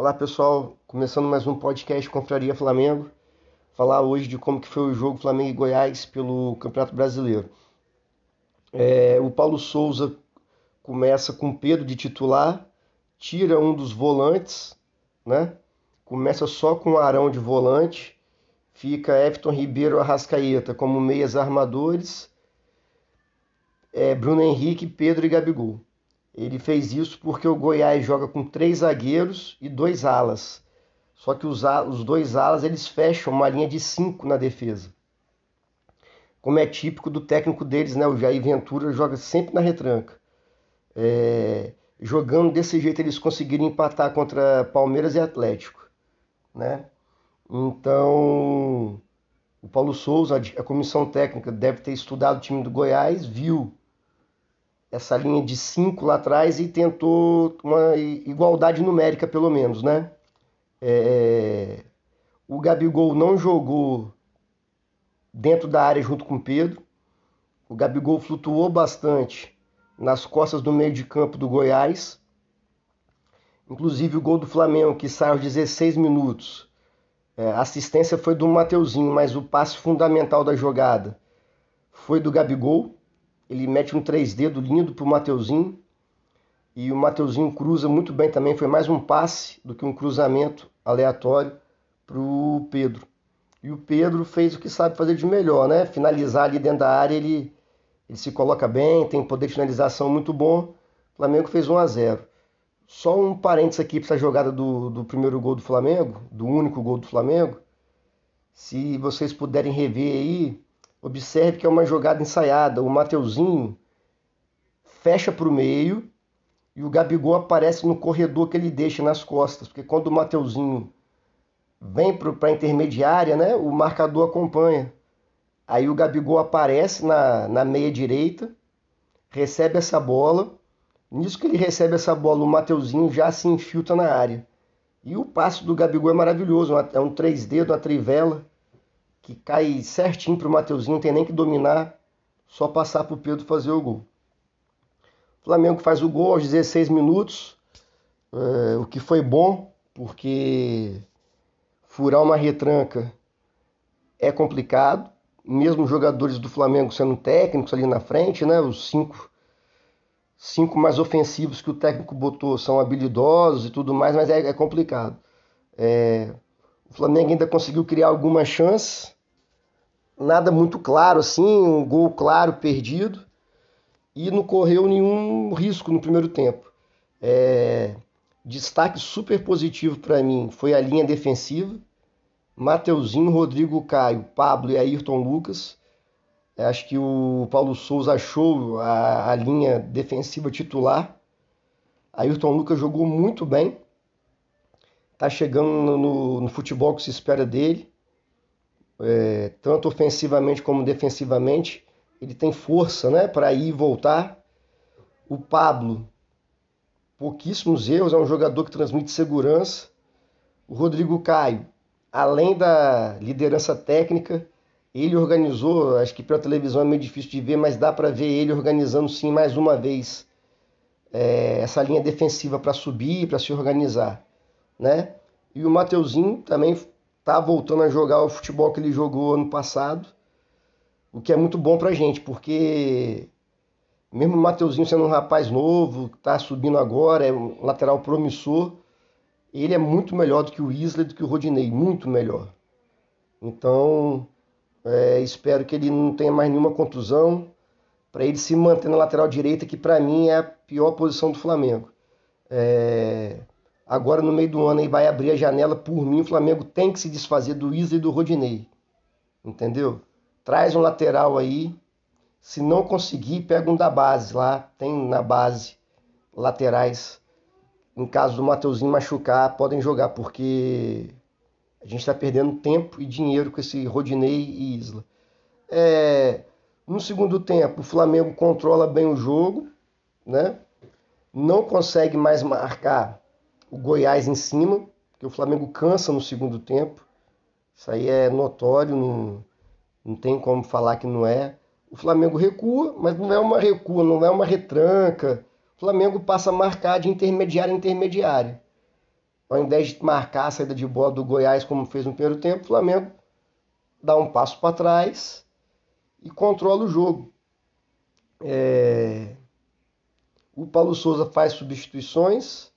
Olá pessoal, começando mais um podcast Confraria Flamengo. Falar hoje de como que foi o jogo Flamengo e Goiás pelo Campeonato Brasileiro. É, o Paulo Souza começa com Pedro de titular, tira um dos volantes, né? Começa só com Arão de volante, fica Everton Ribeiro Arrascaeta como meias armadores, é, Bruno Henrique, Pedro e Gabigol. Ele fez isso porque o Goiás joga com três zagueiros e dois alas. Só que os, os dois alas eles fecham uma linha de cinco na defesa. Como é típico do técnico deles, né? O Jair Ventura joga sempre na retranca. É, jogando desse jeito eles conseguiram empatar contra Palmeiras e Atlético, né? Então o Paulo Souza, a comissão técnica, deve ter estudado o time do Goiás, viu essa linha de 5 lá atrás e tentou uma igualdade numérica, pelo menos, né? É... O Gabigol não jogou dentro da área junto com o Pedro. O Gabigol flutuou bastante nas costas do meio de campo do Goiás. Inclusive o gol do Flamengo, que sai aos 16 minutos. É, a assistência foi do Mateuzinho, mas o passe fundamental da jogada foi do Gabigol. Ele mete um 3D lindo pro Mateuzinho. E o Mateuzinho cruza muito bem também. Foi mais um passe do que um cruzamento aleatório pro Pedro. E o Pedro fez o que sabe fazer de melhor, né? Finalizar ali dentro da área, ele, ele se coloca bem, tem poder de finalização muito bom. O Flamengo fez 1 a 0 Só um parênteses aqui para essa jogada do, do primeiro gol do Flamengo, do único gol do Flamengo. Se vocês puderem rever aí, Observe que é uma jogada ensaiada. O Mateuzinho fecha para o meio e o Gabigol aparece no corredor que ele deixa nas costas. Porque quando o Mateuzinho vem para a intermediária, né, o marcador acompanha. Aí o Gabigol aparece na, na meia direita, recebe essa bola. Nisso que ele recebe essa bola, o Mateuzinho já se infiltra na área. E o passe do Gabigol é maravilhoso, é um 3D, uma trivela que cai certinho para o Mateuzinho, não tem nem que dominar, só passar para o Pedro fazer o gol. O Flamengo faz o gol aos 16 minutos, é, o que foi bom, porque furar uma retranca é complicado, mesmo os jogadores do Flamengo sendo técnicos ali na frente, né, os cinco, cinco mais ofensivos que o técnico botou são habilidosos e tudo mais, mas é, é complicado. É, o Flamengo ainda conseguiu criar algumas chances, nada muito claro assim, um gol claro perdido e não correu nenhum risco no primeiro tempo. É, destaque super positivo para mim foi a linha defensiva. Mateuzinho, Rodrigo Caio, Pablo e Ayrton Lucas. É, acho que o Paulo Souza achou a, a linha defensiva titular. Ayrton Lucas jogou muito bem está chegando no, no, futebol que se espera dele, é, tanto ofensivamente como defensivamente. Ele tem força né, para ir e voltar. O Pablo, pouquíssimos erros, é um jogador que transmite segurança. O Rodrigo Caio, além da liderança técnica, ele organizou, acho que pela televisão é meio difícil de ver, mas dá para ver ele organizando sim mais uma vez é, essa linha defensiva para subir, para se organizar né? E o Mateuzinho também tá voltando a jogar o futebol que ele jogou ano passado, o que é muito bom pra gente, porque mesmo o Mateuzinho sendo um rapaz novo, tá subindo agora, é um lateral promissor, ele é muito melhor do que o Isla, do que o Rodinei, muito melhor. Então, é, espero que ele não tenha mais nenhuma contusão, para ele se manter na lateral direita, que para mim é a pior posição do Flamengo. É, Agora, no meio do ano, aí vai abrir a janela. Por mim, o Flamengo tem que se desfazer do Isa e do Rodinei. Entendeu? Traz um lateral aí. Se não conseguir, pega um da base lá. Tem na base laterais. Em caso do Mateuzinho machucar, podem jogar, porque a gente está perdendo tempo e dinheiro com esse Rodinei e Isla. É, no segundo tempo, o Flamengo controla bem o jogo, né? não consegue mais marcar o Goiás em cima, que o Flamengo cansa no segundo tempo. Isso aí é notório, não, não tem como falar que não é. O Flamengo recua, mas não é uma recua, não é uma retranca. O Flamengo passa a marcar de intermediária a intermediária. ao invés de marcar a saída de bola do Goiás como fez no primeiro tempo, o Flamengo dá um passo para trás e controla o jogo. É... O Paulo Souza faz substituições,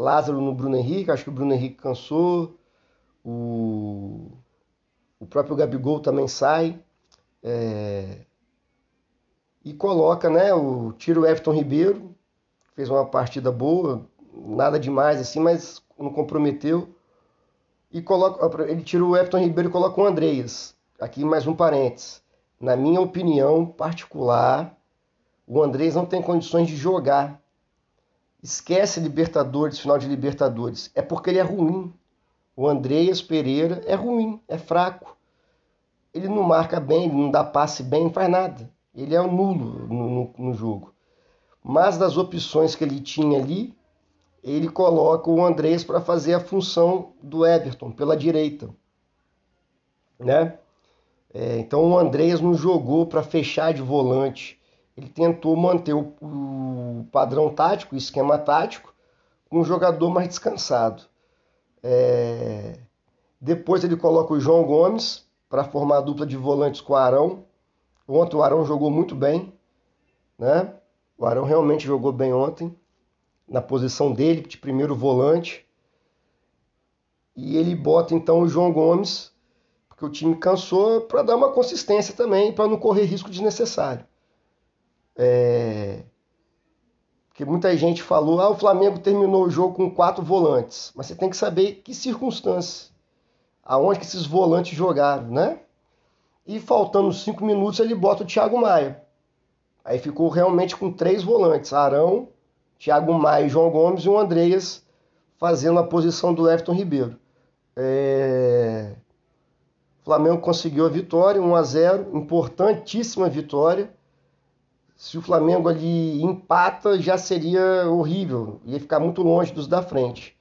Lázaro no Bruno Henrique, acho que o Bruno Henrique cansou, o, o próprio Gabigol também sai. É... E coloca, né? O tira o Everton Ribeiro, fez uma partida boa, nada demais assim, mas não comprometeu. E coloca, ele tira o Everton Ribeiro e coloca o Andreas. Aqui mais um parênteses. Na minha opinião particular, o Andreas não tem condições de jogar. Esquece Libertadores, final de Libertadores. É porque ele é ruim. O Andreas Pereira é ruim, é fraco. Ele não marca bem, ele não dá passe bem, não faz nada. Ele é um nulo no, no, no jogo. Mas das opções que ele tinha ali, ele coloca o Andrés para fazer a função do Everton pela direita, né? É, então o Andrés não jogou para fechar de volante, ele tentou manter o, o, padrão tático, o esquema tático, com um jogador mais descansado. É, depois ele coloca o João Gomes para formar a dupla de volantes com o Arão. Ontem o Arão jogou muito bem, né? O Arão realmente jogou bem ontem na posição dele, de primeiro volante. E ele bota então o João Gomes, porque o time cansou, para dar uma consistência também, para não correr risco desnecessário. É... Porque muita gente falou, ah, o Flamengo terminou o jogo com quatro volantes. Mas você tem que saber que circunstâncias, aonde que esses volantes jogaram, né? E faltando cinco minutos ele bota o Thiago Maia. Aí ficou realmente com três volantes, Arão, Thiago Maia João Gomes e o Andreas fazendo a posição do Everton Ribeiro. É... O Flamengo conseguiu a vitória, 1 a 0, importantíssima vitória. Se o Flamengo ali empata, já seria horrível, ia ficar muito longe dos da frente.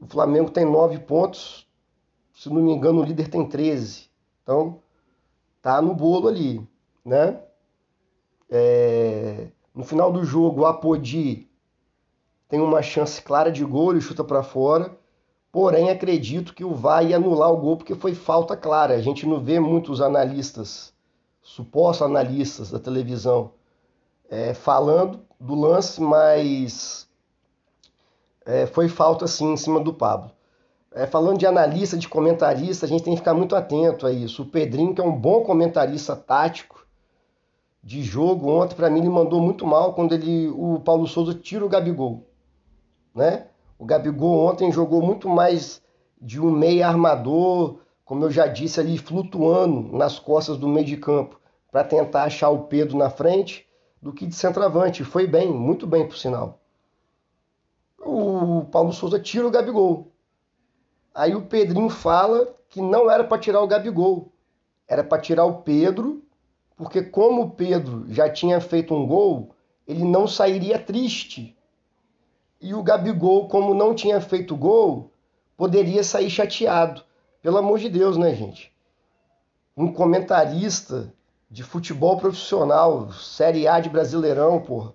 O Flamengo tem 9 pontos, se não me engano, o líder tem 13. Então, tá no bolo ali, né? É... No final do jogo, o Apodi tem uma chance clara de gol e chuta para fora. Porém, acredito que o VAR ia anular o gol porque foi falta clara. A gente não vê muitos analistas, supostos analistas da televisão, é, falando do lance, mas é, foi falta sim em cima do Pablo. É, falando de analista, de comentarista, a gente tem que ficar muito atento a isso. O Pedrinho, que é um bom comentarista tático, de jogo ontem, para mim, ele mandou muito mal quando ele, o Paulo Souza tira o Gabigol. Né? O Gabigol ontem jogou muito mais de um meio armador, como eu já disse ali, flutuando nas costas do meio de campo para tentar achar o Pedro na frente, do que de centroavante. Foi bem, muito bem por sinal. O Paulo Souza tira o Gabigol. Aí o Pedrinho fala que não era para tirar o Gabigol, era para tirar o Pedro porque como o Pedro já tinha feito um gol, ele não sairia triste. E o Gabigol, como não tinha feito gol, poderia sair chateado. Pelo amor de Deus, né, gente? Um comentarista de futebol profissional, Série A de Brasileirão, porra,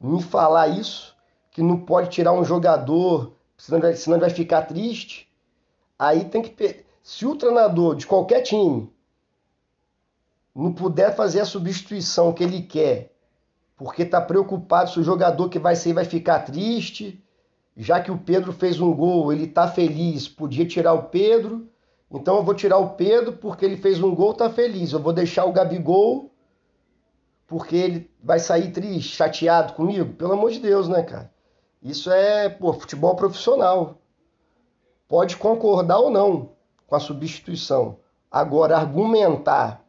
me falar isso, que não pode tirar um jogador, senão vai, senão vai ficar triste. Aí tem que. Se o treinador de qualquer time não puder fazer a substituição que ele quer, porque está preocupado se o jogador que vai sair vai ficar triste, já que o Pedro fez um gol, ele está feliz, podia tirar o Pedro, então eu vou tirar o Pedro porque ele fez um gol, está feliz. Eu vou deixar o Gabigol porque ele vai sair triste, chateado comigo. Pelo amor de Deus, né, cara? Isso é, pô, futebol profissional. Pode concordar ou não com a substituição. Agora, argumentar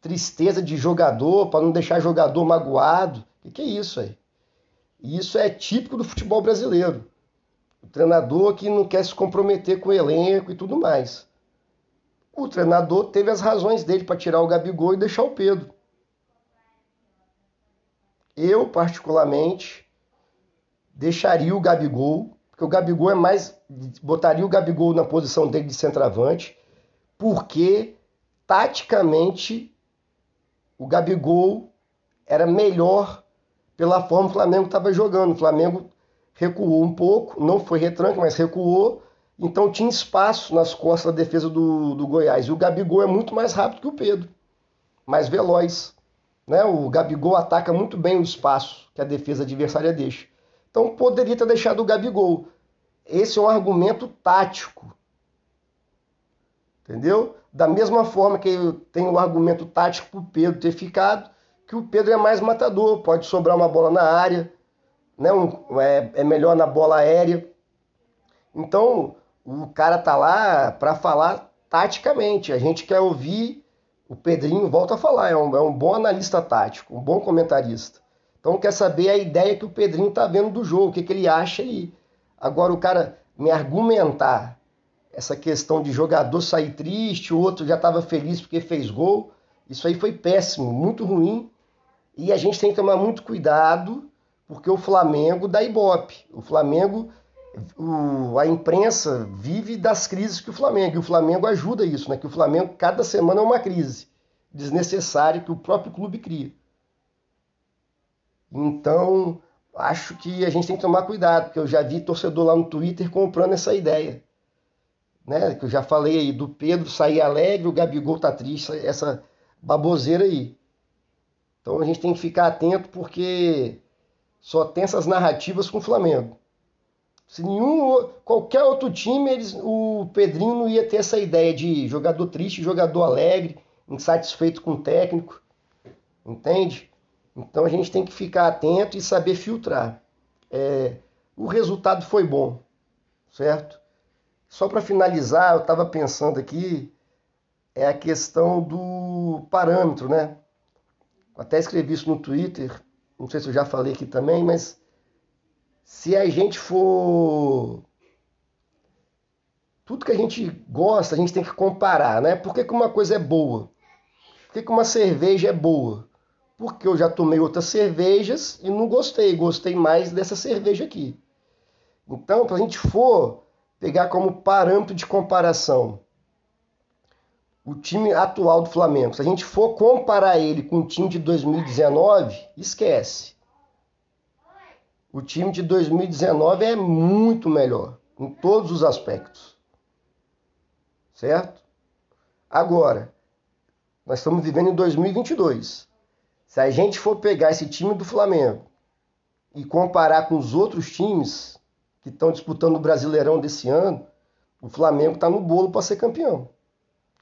tristeza de jogador, para não deixar jogador magoado. O que, que é isso aí? Isso é típico do futebol brasileiro. O treinador que não quer se comprometer com o elenco e tudo mais. O treinador teve as razões dele para tirar o Gabigol e deixar o Pedro. Eu, particularmente, deixaria o Gabigol, porque o Gabigol é mais. botaria o Gabigol na posição dele de centroavante, porque taticamente o Gabigol era melhor pela forma que o Flamengo estava jogando. O Flamengo recuou um pouco, não foi retranque, mas recuou. Então tinha espaço nas costas da defesa do, do Goiás. E o Gabigol é muito mais rápido que o Pedro, mais veloz. Né? O Gabigol ataca muito bem o espaço que a defesa adversária deixa. Então poderia ter deixado o Gabigol. Esse é um argumento tático. Entendeu? Da mesma forma que tem o argumento tático para o Pedro ter ficado, que o Pedro é mais matador, pode sobrar uma bola na área, né? Um, é, é melhor na bola aérea. Então, o cara tá lá para falar taticamente. A gente quer ouvir o Pedrinho, volta a falar, é um, é um bom analista tático, um bom comentarista. Então quer saber a ideia que o Pedrinho tá vendo do jogo, o que, que ele acha aí. Agora o cara me argumentar essa questão de jogador sair triste, o outro já estava feliz porque fez gol, isso aí foi péssimo, muito ruim. E a gente tem que tomar muito cuidado, porque o Flamengo dá ibope. O Flamengo o, a imprensa vive das crises que o Flamengo, e o Flamengo ajuda isso, né? Que o Flamengo, cada semana é uma crise desnecessária que o próprio clube cria. Então, acho que a gente tem que tomar cuidado, porque eu já vi torcedor lá no Twitter comprando essa ideia. Né? Que eu já falei aí do Pedro sair alegre, o Gabigol tá triste, essa baboseira aí. Então a gente tem que ficar atento porque só tem essas narrativas com o Flamengo. Se nenhum, qualquer outro time, eles, o Pedrinho não ia ter essa ideia de jogador triste, jogador alegre, insatisfeito com o técnico. Entende? Então a gente tem que ficar atento e saber filtrar. É, o resultado foi bom, certo? Só para finalizar, eu estava pensando aqui, é a questão do parâmetro, né? Até escrevi isso no Twitter, não sei se eu já falei aqui também, mas se a gente for. Tudo que a gente gosta, a gente tem que comparar, né? Por que, que uma coisa é boa? Por que, que uma cerveja é boa? Porque eu já tomei outras cervejas e não gostei, gostei mais dessa cerveja aqui. Então, para a gente for pegar como parâmetro de comparação o time atual do Flamengo, se a gente for comparar ele com o time de 2019, esquece o time de 2019 é muito melhor em todos os aspectos. Certo? Agora, nós estamos vivendo em 2022. Se a gente for pegar esse time do Flamengo e comparar com os outros times que estão disputando o Brasileirão desse ano, o Flamengo está no bolo para ser campeão.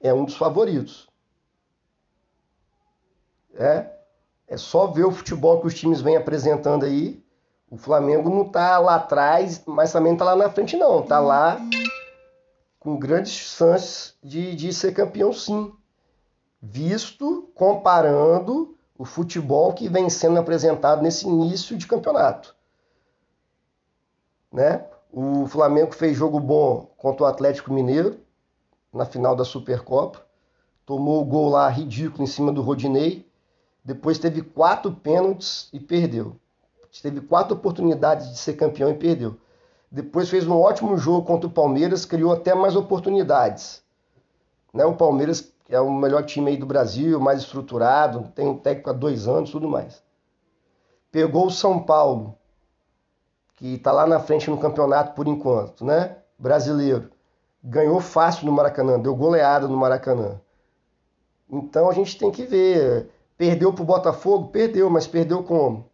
É um dos favoritos. É, é só ver o futebol que os times vêm apresentando aí o Flamengo não está lá atrás, mas também não está lá na frente, não. Está lá com grandes chances de, de ser campeão, sim. Visto comparando o futebol que vem sendo apresentado nesse início de campeonato. Né? O Flamengo fez jogo bom contra o Atlético Mineiro na final da Supercopa. Tomou o gol lá ridículo em cima do Rodinei. Depois teve quatro pênaltis e perdeu teve quatro oportunidades de ser campeão e perdeu. Depois fez um ótimo jogo contra o Palmeiras, criou até mais oportunidades. Né? O Palmeiras é o melhor time aí do Brasil, mais estruturado, tem um técnico há dois anos, tudo mais. Pegou o São Paulo, que está lá na frente no campeonato por enquanto, né? Brasileiro. Ganhou fácil no Maracanã, deu goleada no Maracanã. Então a gente tem que ver. Perdeu para o Botafogo? Perdeu, mas perdeu como?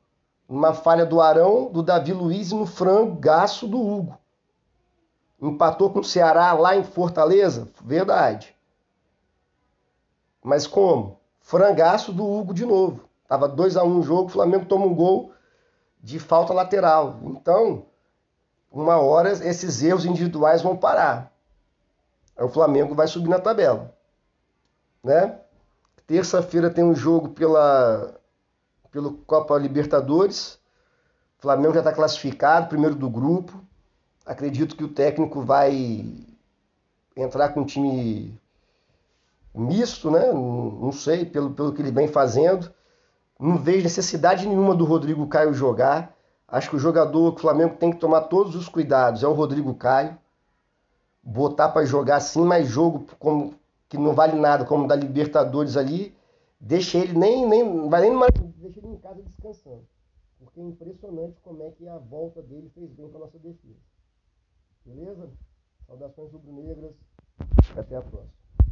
Uma falha do Arão, do Davi Luiz e no frangaço do Hugo. Empatou com o Ceará lá em Fortaleza? Verdade. Mas como? Frangaço do Hugo de novo. Tava 2 a 1 um o jogo, o Flamengo toma um gol de falta lateral. Então, uma hora esses erros individuais vão parar. Aí o Flamengo vai subir na tabela. Né? Terça-feira tem um jogo pela pelo Copa Libertadores. O Flamengo já está classificado, primeiro do grupo. Acredito que o técnico vai entrar com um time misto, né? Não sei, pelo, pelo que ele vem fazendo. Não vejo necessidade nenhuma do Rodrigo Caio jogar. Acho que o jogador que o Flamengo tem que tomar todos os cuidados é o Rodrigo Caio. Botar para jogar sim, mas jogo como, que não vale nada, como da Libertadores ali, deixa ele nem, nem vai nem numa, deixa ele em casa descansando. porque é impressionante como é que a volta dele fez bem para nossa defesa. Beleza? Saudações rubro-negras. Até a próxima.